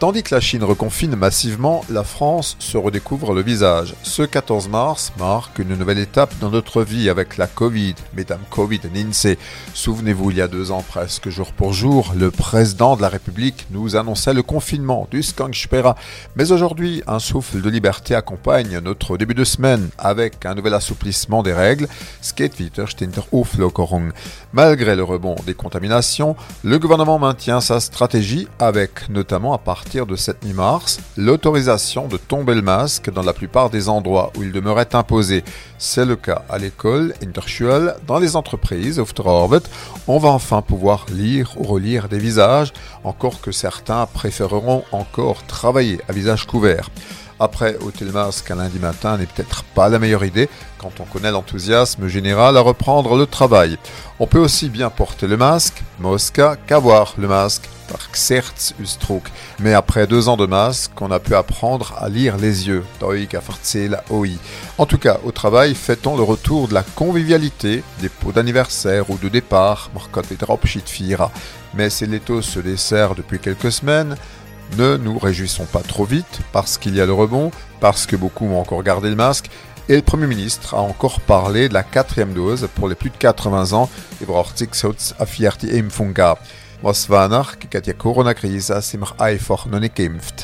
Tandis que la Chine reconfine massivement, la France se redécouvre le visage. Ce 14 mars marque une nouvelle étape dans notre vie avec la Covid. Mesdames Covid Ninse. Souvenez-vous, il y a deux ans presque, jour pour jour, le président de la République nous annonçait le confinement du Skangspera. Mais aujourd'hui, un souffle de liberté accompagne notre début de semaine avec un nouvel assouplissement des règles. Malgré le rebond des contaminations, le gouvernement maintient sa stratégie avec notamment à partir de cette mi-mars, l'autorisation de tomber le masque dans la plupart des endroits où il demeurait imposé. C'est le cas à l'école, Interschule, dans les entreprises, On va enfin pouvoir lire ou relire des visages, encore que certains préféreront encore travailler à visage couvert. Après, ôter le masque un lundi matin n'est peut-être pas la meilleure idée quand on connaît l'enthousiasme général à reprendre le travail. On peut aussi bien porter le masque, Mosca, qu'avoir le masque, mais après deux ans de masque, on a pu apprendre à lire les yeux. En tout cas, au travail, fait-on le retour de la convivialité, des pots d'anniversaire ou de départ, mais si l'étau se dessert depuis quelques semaines, ne nous réjouissons pas trop vite, parce qu'il y a le rebond, parce que beaucoup ont encore gardé le masque, et le Premier ministre a encore parlé de la quatrième dose pour les plus de 80 ans, Was war nach, Corona-Krise einfach nicht.